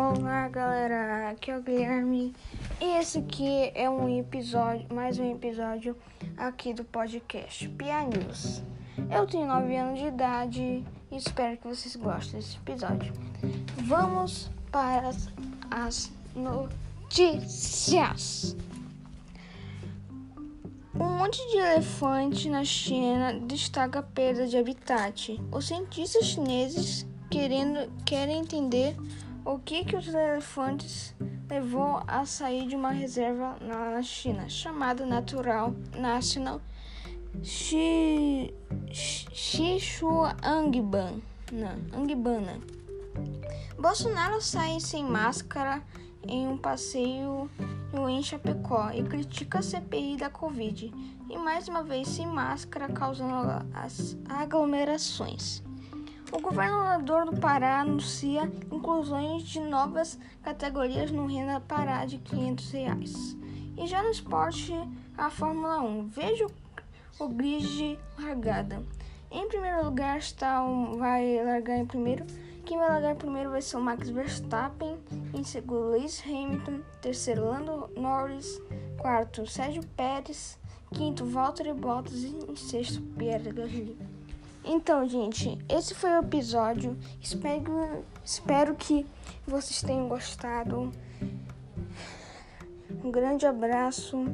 Olá galera, aqui é o Guilherme esse aqui é um episódio, mais um episódio aqui do podcast Pia News. Eu tenho 9 anos de idade e espero que vocês gostem desse episódio. Vamos para as notícias. Um monte de elefante na China destaca perda de habitat. Os cientistas chineses querendo, querem entender o que, que os elefantes levou a sair de uma reserva na China, chamada Natural National Sichuangbana. Angbana. Bolsonaro sai sem máscara em um passeio em Chapecó e critica a CPI da Covid. E mais uma vez sem máscara, causando as aglomerações. O governador do Pará anuncia inclusões de novas categorias no Renda Pará de 500 reais. E já no esporte, a Fórmula 1. Veja o grid de largada. Em primeiro lugar está um, vai largar em primeiro. Quem vai largar primeiro vai ser o Max Verstappen. Em segundo, Lewis Hamilton. Terceiro, Lando Norris. Quarto, Sérgio Pérez. Quinto, Valtteri Bottas. E em sexto, Pierre Gasly. Então, gente, esse foi o episódio. Espero, espero que vocês tenham gostado. Um grande abraço.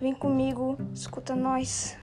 Vem comigo, escuta nós.